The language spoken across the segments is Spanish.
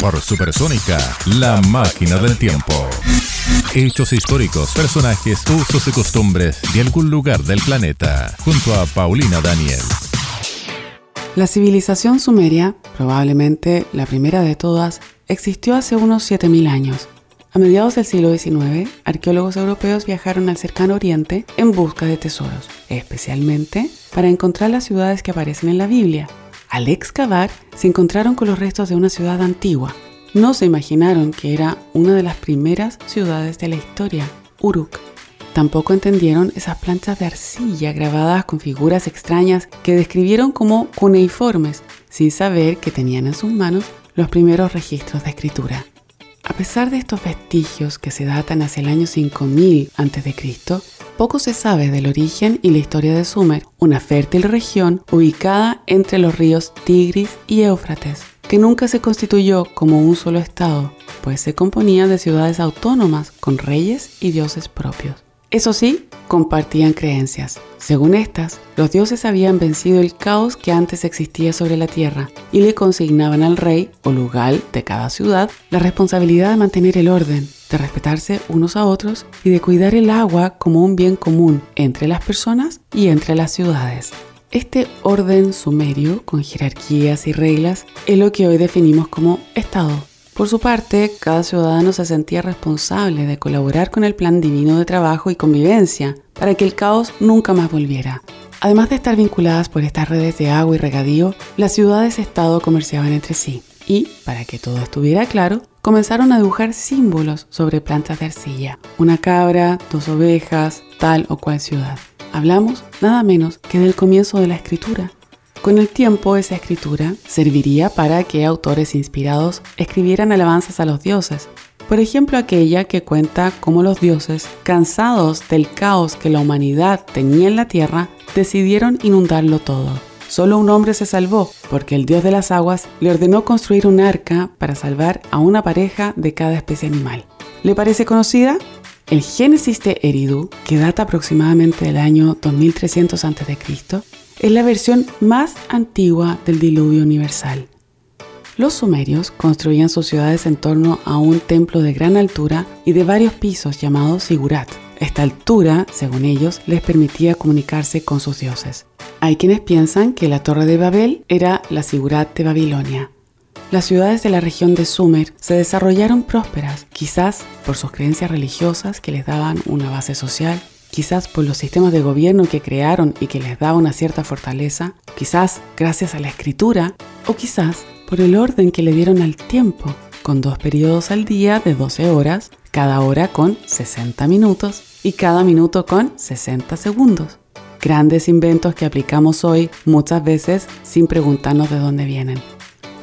Por Supersónica, la máquina del tiempo. Hechos históricos, personajes, usos y costumbres de algún lugar del planeta, junto a Paulina Daniel. La civilización sumeria, probablemente la primera de todas, existió hace unos 7.000 años. A mediados del siglo XIX, arqueólogos europeos viajaron al cercano oriente en busca de tesoros, especialmente para encontrar las ciudades que aparecen en la Biblia. Al excavar, se encontraron con los restos de una ciudad antigua. No se imaginaron que era una de las primeras ciudades de la historia, Uruk. Tampoco entendieron esas planchas de arcilla grabadas con figuras extrañas que describieron como cuneiformes, sin saber que tenían en sus manos los primeros registros de escritura. A pesar de estos vestigios que se datan hacia el año 5000 a.C., poco se sabe del origen y la historia de Sumer, una fértil región ubicada entre los ríos Tigris y Éufrates, que nunca se constituyó como un solo estado, pues se componía de ciudades autónomas con reyes y dioses propios. Eso sí, compartían creencias. Según estas, los dioses habían vencido el caos que antes existía sobre la tierra y le consignaban al rey o lugar de cada ciudad la responsabilidad de mantener el orden, de respetarse unos a otros y de cuidar el agua como un bien común entre las personas y entre las ciudades. Este orden sumerio, con jerarquías y reglas, es lo que hoy definimos como Estado por su parte, cada ciudadano se sentía responsable de colaborar con el plan divino de trabajo y convivencia para que el caos nunca más volviera. Además de estar vinculadas por estas redes de agua y regadío, las ciudades-estado comerciaban entre sí y, para que todo estuviera claro, comenzaron a dibujar símbolos sobre plantas de arcilla. Una cabra, dos ovejas, tal o cual ciudad. Hablamos nada menos que del comienzo de la escritura, con el tiempo, esa escritura serviría para que autores inspirados escribieran alabanzas a los dioses. Por ejemplo, aquella que cuenta cómo los dioses, cansados del caos que la humanidad tenía en la tierra, decidieron inundarlo todo. Solo un hombre se salvó, porque el dios de las aguas le ordenó construir un arca para salvar a una pareja de cada especie animal. ¿Le parece conocida? El Génesis de Eridu, que data aproximadamente del año 2300 a.C., es la versión más antigua del diluvio universal. Los sumerios construían sus ciudades en torno a un templo de gran altura y de varios pisos llamado Sigurat. Esta altura, según ellos, les permitía comunicarse con sus dioses. Hay quienes piensan que la Torre de Babel era la Sigurat de Babilonia. Las ciudades de la región de Sumer se desarrollaron prósperas, quizás por sus creencias religiosas que les daban una base social quizás por los sistemas de gobierno que crearon y que les daba una cierta fortaleza, quizás gracias a la escritura, o quizás por el orden que le dieron al tiempo, con dos periodos al día de 12 horas, cada hora con 60 minutos y cada minuto con 60 segundos. Grandes inventos que aplicamos hoy muchas veces sin preguntarnos de dónde vienen.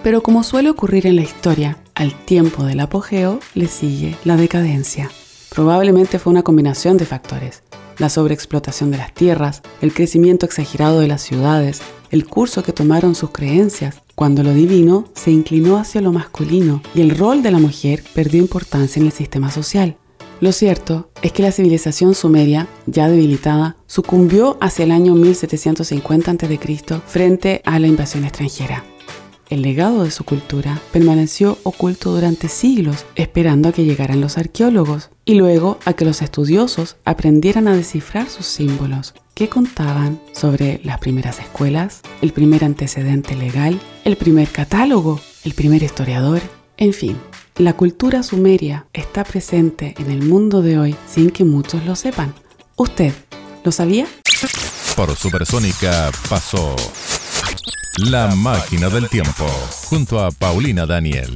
Pero como suele ocurrir en la historia, al tiempo del apogeo le sigue la decadencia. Probablemente fue una combinación de factores la sobreexplotación de las tierras, el crecimiento exagerado de las ciudades, el curso que tomaron sus creencias, cuando lo divino se inclinó hacia lo masculino y el rol de la mujer perdió importancia en el sistema social. Lo cierto es que la civilización sumeria, ya debilitada, sucumbió hacia el año 1750 a.C. frente a la invasión extranjera. El legado de su cultura permaneció oculto durante siglos, esperando a que llegaran los arqueólogos y luego a que los estudiosos aprendieran a descifrar sus símbolos, que contaban sobre las primeras escuelas, el primer antecedente legal, el primer catálogo, el primer historiador, en fin. La cultura sumeria está presente en el mundo de hoy sin que muchos lo sepan. ¿Usted lo sabía? Por Supersónica pasó la máquina del tiempo, junto a Paulina Daniel.